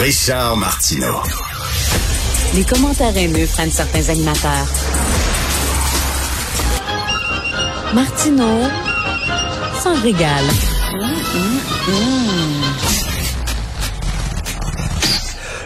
Richard Martineau. Les commentaires haineux prennent certains animateurs. Martineau s'en régale.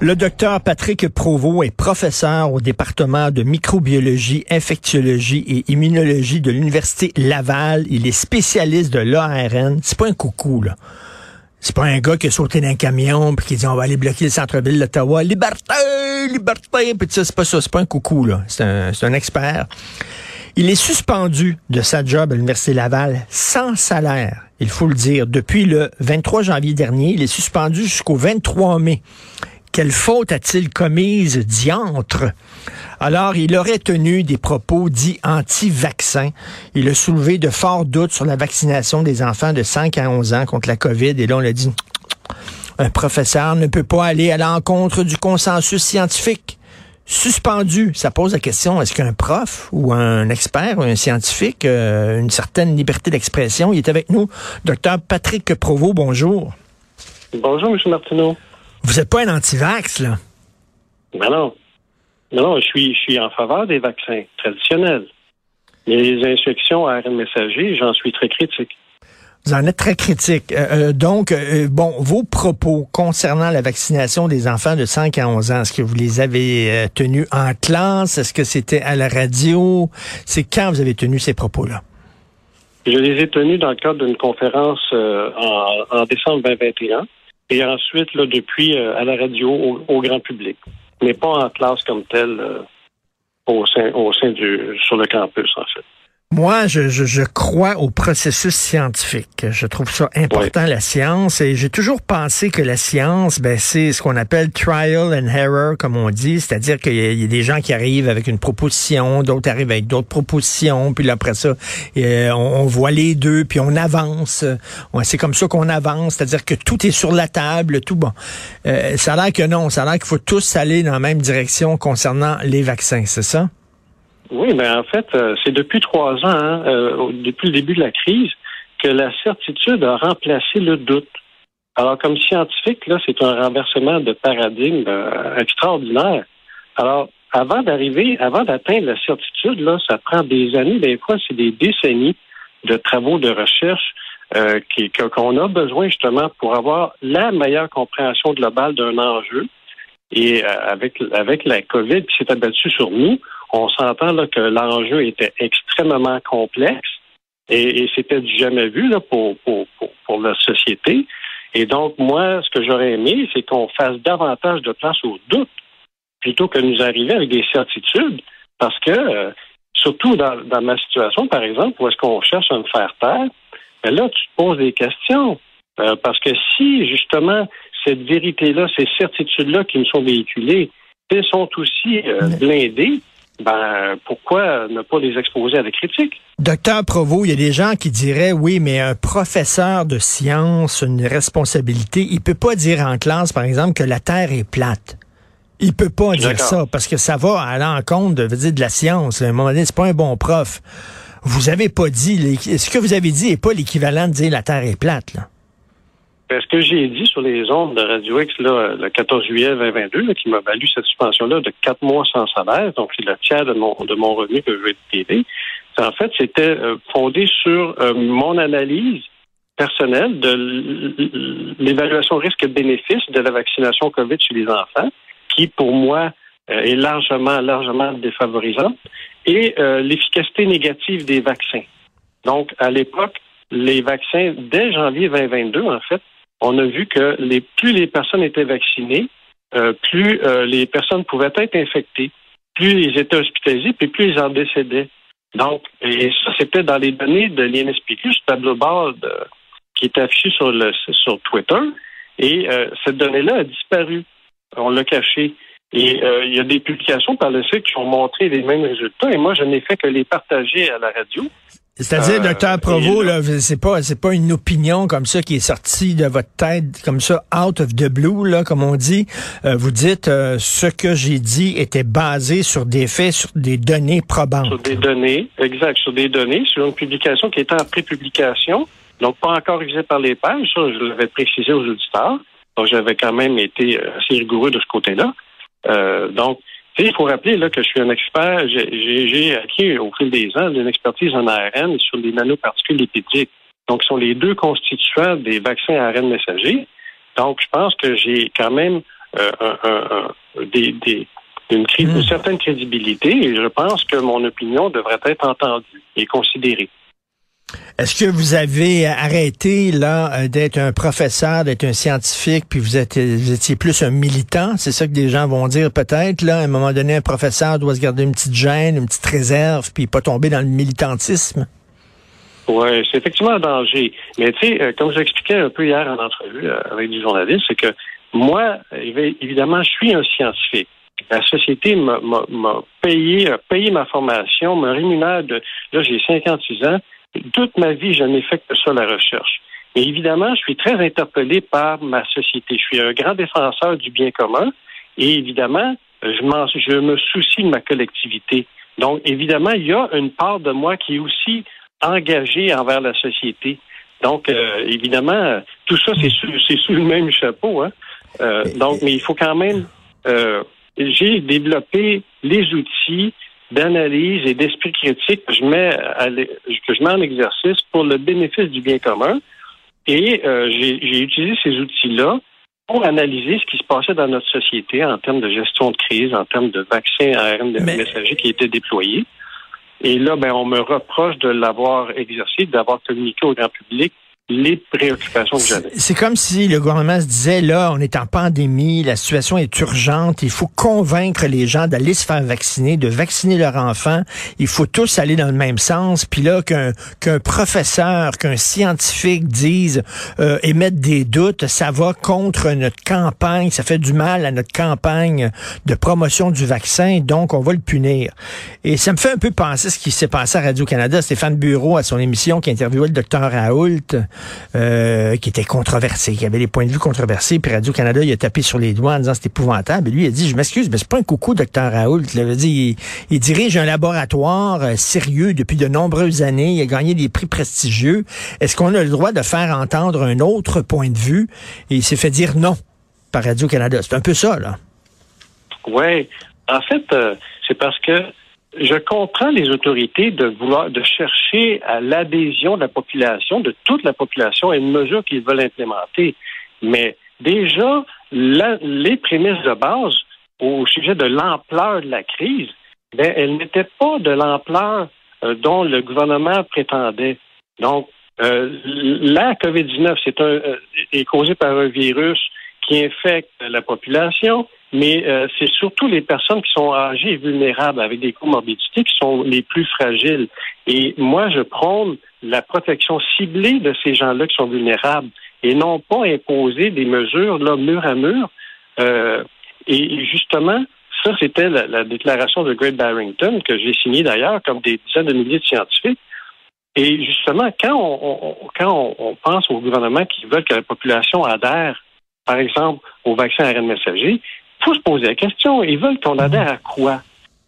Le docteur Patrick Provost est professeur au département de microbiologie, infectiologie et immunologie de l'Université Laval. Il est spécialiste de l'ARN. C'est pas un coucou, là. C'est pas un gars qui a sauté d'un camion puis qui dit on va aller bloquer le centre-ville d'Ottawa. Liberté, liberté. Puis ça, c'est pas ça. C'est pas un coucou, là. C'est un, c'est un expert. Il est suspendu de sa job à l'Université Laval sans salaire, il faut le dire. Depuis le 23 janvier dernier, il est suspendu jusqu'au 23 mai. Quelle faute a-t-il commise diantre? Alors, il aurait tenu des propos dits anti-vaccins. Il a soulevé de forts doutes sur la vaccination des enfants de 5 à 11 ans contre la COVID. Et là, on l'a dit, un professeur ne peut pas aller à l'encontre du consensus scientifique. Suspendu, ça pose la question, est-ce qu'un prof ou un expert ou un scientifique a une certaine liberté d'expression? Il est avec nous, docteur Patrick Provost, bonjour. Bonjour, M. Martineau. Vous n'êtes pas un anti-vax, là? Ben non. Non, non, je suis, je suis en faveur des vaccins traditionnels. Mais les infections à ARN messager, j'en suis très critique. Vous en êtes très critique. Euh, euh, donc, euh, bon, vos propos concernant la vaccination des enfants de 5 à 11 ans, est-ce que vous les avez tenus en classe? Est-ce que c'était à la radio? C'est quand vous avez tenu ces propos-là? Je les ai tenus dans le cadre d'une conférence en, en décembre 2021 et ensuite, là, depuis, euh, à la radio, au, grand public. Mais pas en classe comme telle euh, au sein, au sein du, sur le campus, en fait. Moi, je, je, je crois au processus scientifique. Je trouve ça important, la science. Et j'ai toujours pensé que la science, ben, c'est ce qu'on appelle trial and error, comme on dit. C'est-à-dire qu'il y, y a des gens qui arrivent avec une proposition, d'autres arrivent avec d'autres propositions, puis là, après ça, euh, on, on voit les deux, puis on avance. Ouais, c'est comme ça qu'on avance. C'est-à-dire que tout est sur la table, tout bon. Euh, ça a l'air que non. Ça a l'air qu'il faut tous aller dans la même direction concernant les vaccins, c'est ça? Oui, mais en fait, euh, c'est depuis trois ans, hein, euh, depuis le début de la crise, que la certitude a remplacé le doute. Alors, comme scientifique, là, c'est un renversement de paradigme euh, extraordinaire. Alors, avant d'arriver, avant d'atteindre la certitude, là, ça prend des années, des fois, c'est des décennies de travaux de recherche qu'on a besoin justement pour avoir la meilleure compréhension globale d'un enjeu. Et avec, avec la COVID qui s'est abattue sur nous, on s'entend là, que l'enjeu était extrêmement complexe et, et c'était du jamais vu là, pour, pour, pour, pour la société. Et donc, moi, ce que j'aurais aimé, c'est qu'on fasse davantage de place au doute plutôt que nous arriver avec des certitudes. Parce que, euh, surtout dans, dans ma situation, par exemple, où est-ce qu'on cherche à me faire taire, ben là, tu te poses des questions. Euh, parce que si, justement, cette vérité-là, ces certitudes-là qui nous sont véhiculées, elles sont aussi euh, blindées, ben, pourquoi ne pas les exposer à la critique? Docteur Provo, il y a des gens qui diraient oui, mais un professeur de sciences une responsabilité. Il peut pas dire en classe, par exemple, que la Terre est plate. Il peut pas dire ça parce que ça va à l'encontre de, dire, de la science. À un moment donné, c'est pas un bon prof. Vous avez pas dit, ce que vous avez dit est pas l'équivalent de dire la Terre est plate. Là. Ben, ce que j'ai dit sur les ondes de Radio X là, le 14 juillet 2022, là, qui m'a valu cette suspension-là de quatre mois sans salaire, donc c'est le tiers de mon, de mon revenu que je vais TV, en fait, c'était euh, fondé sur euh, mon analyse personnelle de l'évaluation risque-bénéfice de la vaccination COVID chez les enfants, qui, pour moi, euh, est largement, largement défavorisante, et l'efficacité négative des vaccins. Donc, à l'époque, les vaccins, dès janvier 2022, en fait, on a vu que plus les personnes étaient vaccinées, euh, plus euh, les personnes pouvaient être infectées, plus ils étaient hospitalisés, puis plus ils en décédaient. Donc, et ça, c'était dans les données de l'INSPQ, ce tableau bord de- qui est affiché sur, sur Twitter. Et cette donnée-là a disparu. On l'a cachée. Et il y a des publications par le site qui ont montré les mêmes résultats. Et moi, je n'ai fait que les partager à la radio. C'est-à-dire, euh, docteur Provo, là, c'est pas, c'est pas une opinion comme ça qui est sortie de votre tête, comme ça, out of the blue, là, comme on dit. Euh, vous dites, euh, ce que j'ai dit était basé sur des faits, sur des données probantes. Sur des données, exact, sur des données, sur une publication qui était en pré-publication, donc pas encore révisée par les pages, ça, je l'avais précisé aux auditeurs. Donc, j'avais quand même été assez rigoureux de ce côté-là. donc, il faut rappeler là, que je suis un expert, j'ai acquis au fil des ans une expertise en ARN sur les nanoparticules lipidiques. Donc, ce sont les deux constituants des vaccins ARN messagers. Donc, je pense que j'ai quand même euh, un, des, une, une, hmm. certaine crédibilité et je pense que mon opinion devrait être entendue et considérée. Est-ce que vous avez arrêté là euh, d'être un professeur, d'être un scientifique, puis vous, êtes, vous étiez plus un militant? C'est ça que des gens vont dire peut-être. Là, à un moment donné, un professeur doit se garder une petite gêne, une petite réserve, puis pas tomber dans le militantisme. Oui, c'est effectivement un danger. Mais tu sais, euh, comme je l'expliquais un peu hier en entrevue euh, avec des journalistes, c'est que moi, évidemment, je suis un scientifique. La société m'a payé, a payé ma formation, me rémunère de. Là, j'ai 56 ans toute ma vie, je n'ai fait que ça, la recherche. Mais évidemment, je suis très interpellé par ma société. Je suis un grand défenseur du bien commun et évidemment, je, je me soucie de ma collectivité. Donc, évidemment, il y a une part de moi qui est aussi engagée envers la société. Donc, euh, évidemment, tout ça, c'est sous, sous, le même chapeau. Hein? Euh, donc, mais il faut quand même... Euh, j'ai développé les outils d'analyse et d'esprit critique que je mets que je mets en exercice pour le bénéfice du bien commun. Et euh, j'ai utilisé ces outils-là pour analyser ce qui se passait dans notre société en termes de gestion de crise, en termes de vaccins ARN messagers qui étaient déployés. Et là, ben, on me reproche de l'avoir exercé, d'avoir communiqué au grand public les préoccupations que j'avais. C'est comme si le gouvernement se disait, là, on est en pandémie, la situation est urgente, il faut convaincre les gens d'aller se faire vacciner, de vacciner leurs enfants, il faut tous aller dans le même sens, puis là, qu'un qu'un professeur, qu'un scientifique dise, euh, émettre des doutes, ça va contre notre campagne, ça fait du mal à notre campagne de promotion du vaccin, donc on va le punir. Et ça me fait un peu penser ce qui s'est passé à Radio-Canada, Stéphane Bureau, à son émission qui interviewait le docteur Raoult, euh, qui était controversé, qui avait des points de vue controversés. Puis Radio-Canada, il a tapé sur les doigts en disant c'est épouvantable. Et lui, il a dit, je m'excuse, mais c'est pas un coucou, docteur Raoult. Il, dit, il, dirige un laboratoire euh, sérieux depuis de nombreuses années. Il a gagné des prix prestigieux. Est-ce qu'on a le droit de faire entendre un autre point de vue? Et il s'est fait dire non par Radio-Canada. C'est un peu ça, là. Oui. En fait, euh, c'est parce que je comprends les autorités de vouloir de chercher à l'adhésion de la population, de toute la population, à une mesure qu'ils veulent implémenter. Mais déjà, les prémices de base au sujet de l'ampleur de la crise, ben, elles n'étaient pas de l'ampleur euh, dont le gouvernement prétendait. Donc, euh, la COVID-19, c'est un, euh, est causée par un virus qui infecte la population, mais euh, c'est surtout les personnes qui sont âgées et vulnérables avec des comorbidités qui sont les plus fragiles. Et moi, je prône la protection ciblée de ces gens-là qui sont vulnérables et non pas imposer des mesures là mur à mur. Euh, et justement, ça, c'était la, déclaration de Great Barrington que j'ai signée d'ailleurs, comme des dizaines de milliers de scientifiques. Et justement, quand on, quand on, pense au gouvernement qui veut que la population adhère, par exemple, au vaccin ARN messager, il faut se poser la question. Ils veulent qu'on adhère à quoi?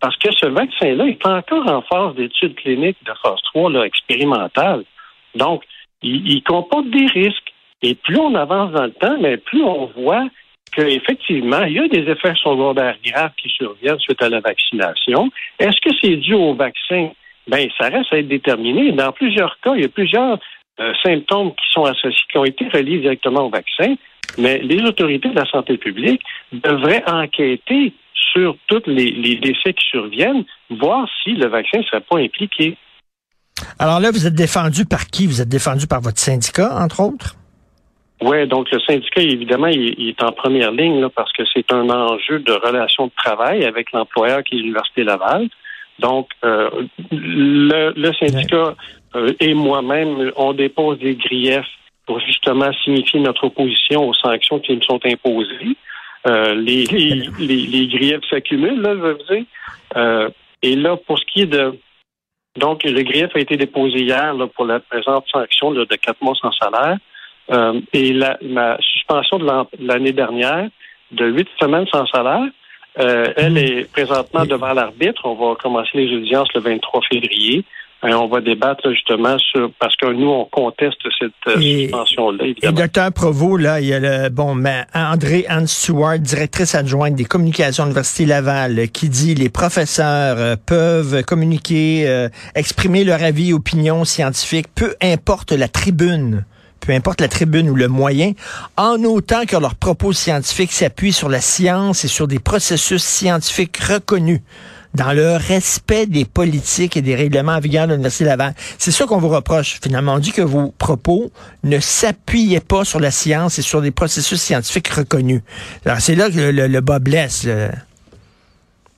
Parce que ce vaccin-là est encore en phase d'études cliniques de phase 3 là, expérimentale. Donc, il, comporte des risques. Et plus on avance dans le temps, mais plus on voit qu'effectivement, il y a des effets secondaires graves qui surviennent suite à la vaccination. Est-ce que c'est dû au vaccin? Ben, ça reste à être déterminé. Dans plusieurs cas, il y a plusieurs euh, symptômes qui sont associés, qui ont été reliés directement au vaccin. Mais les autorités de la santé publique devraient enquêter sur tous les, décès qui surviennent, voir si le vaccin ne serait pas impliqué. Alors là, vous êtes défendu par qui? Vous êtes défendu par votre syndicat, entre autres? Oui, donc le syndicat, évidemment, il, est en première ligne là, parce que c'est un enjeu de relation de travail avec l'employeur qui est l'Université Laval. Donc, euh, le, syndicat euh, et moi-même, on dépose des griefs pour justement signifier notre opposition aux sanctions qui nous sont imposées. Euh, les, les, les, griefs s'accumulent, là, je veux dire. Euh, et là, pour ce qui est de... Donc, le grief a été déposé hier là, pour la présente sanction de quatre mois sans salaire. Euh, et la, ma suspension de l'année dernière de huit semaines sans salaire, euh, elle est présentement devant l'arbitre. On va commencer les audiences le 23 février. Et on va débattre justement sur parce que nous on conteste cette euh, suspension-là. Et docteur Provo, là, il y a le bon mais André Anne Stewart, directrice adjointe des communications de l'Université Laval, qui dit les professeurs euh, peuvent communiquer, exprimer leur avis, opinion scientifique, peu importe la tribune. Peu importe la tribune ou le moyen, en autant que leurs propos scientifiques s'appuient sur la science et sur des processus scientifiques reconnus dans le respect des politiques et des règlements en vigueur de l'Université Laval. C'est ça qu'on vous reproche. Finalement, on dit que vos propos ne s'appuyaient pas sur la science et sur des processus scientifiques reconnus. Alors, c'est là que le, bas blesse.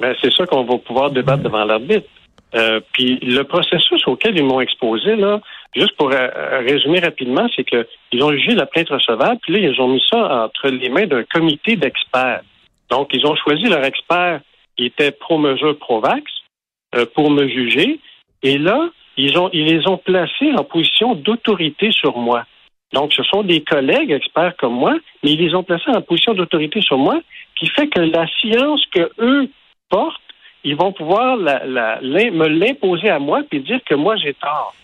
Ben, c'est ça qu'on va pouvoir débattre devant l'arbitre. Euh, puis le processus auquel ils m'ont exposé, là, Juste pour euh, résumer rapidement, c'est qu'ils ont jugé la plainte recevable, puis là, ils ont mis ça entre les mains d'un comité d'experts. Donc, ils ont choisi leur expert qui était pro-mesure pro-vax euh, pour me juger. Et là, ils, ont, ils les ont placés en position d'autorité sur moi. Donc, ce sont des collègues experts comme moi, mais ils les ont placés en position d'autorité sur moi, qui fait que la science que eux portent, ils vont pouvoir me l'imposer à moi puis dire que moi j'ai tort.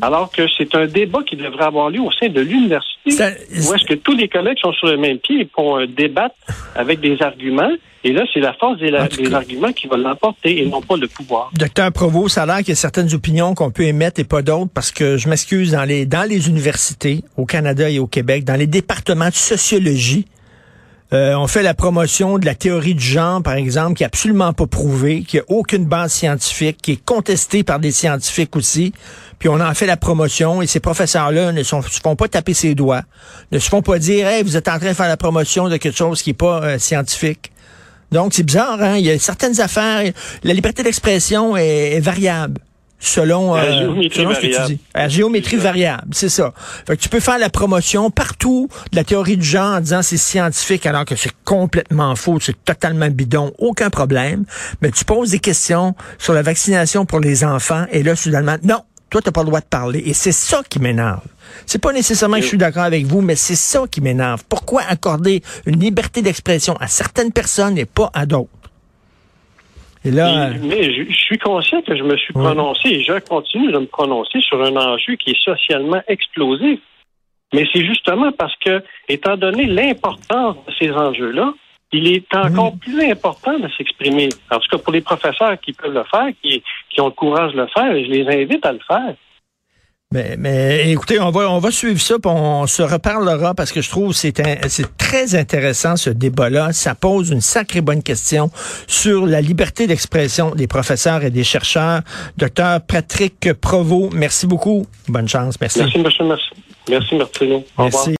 Alors que c'est un débat qui devrait avoir lieu au sein de l'université, où est-ce que tous les collègues sont sur le même pied et pour débattre avec des arguments. Et là, c'est la force des, arguments qui va l'emporter et non pas le pouvoir. Docteur Provost, ça a l'air qu'il y a certaines opinions qu'on peut émettre et pas d'autres parce que je m'excuse, dans les, dans les universités, au Canada et au Québec, dans les départements de sociologie, euh, on fait la promotion de la théorie du genre, par exemple, qui est absolument pas prouvée, qui a aucune base scientifique, qui est contestée par des scientifiques aussi. Puis on en fait la promotion et ces professeurs-là ne se font pas taper ses doigts, ne se font pas dire, hey, vous êtes en train de faire la promotion de quelque chose qui est pas euh, scientifique. Donc c'est bizarre, hein? Il y a certaines affaires, la liberté d'expression est variable selon, euh, selon ce que tu dis. La géométrie variable, c'est ça. Fait que tu peux faire la promotion partout de la théorie du genre en disant c'est scientifique alors que c'est complètement faux, c'est totalement bidon, aucun problème. Mais tu poses des questions sur la vaccination pour les enfants et là, soudainement, non, toi, t'as pas le droit de parler. Et c'est ça qui m'énerve. C'est pas nécessairement que je suis d'accord avec vous, mais c'est ça qui m'énerve. Pourquoi accorder une liberté d'expression à certaines personnes et pas à d'autres? là, mais je, suis conscient que je me suis prononcé et je continue de me prononcer sur un enjeu qui est socialement explosif. Mais c'est justement parce que, étant donné l'importance de ces enjeux-là, il est encore plus important de s'exprimer. En tout cas, pour les professeurs qui peuvent le faire, qui, qui ont le courage de le faire, je les invite à le faire. Mais, mais écoutez, on va on va suivre ça, puis on se reparlera parce que je trouve c'est c'est très intéressant ce débat-là. Ça pose une sacrée bonne question sur la liberté d'expression des professeurs et des chercheurs. Docteur Patrick Provost, merci beaucoup. Bonne chance, merci. Merci, monsieur, merci. Merci, Martino. Au merci.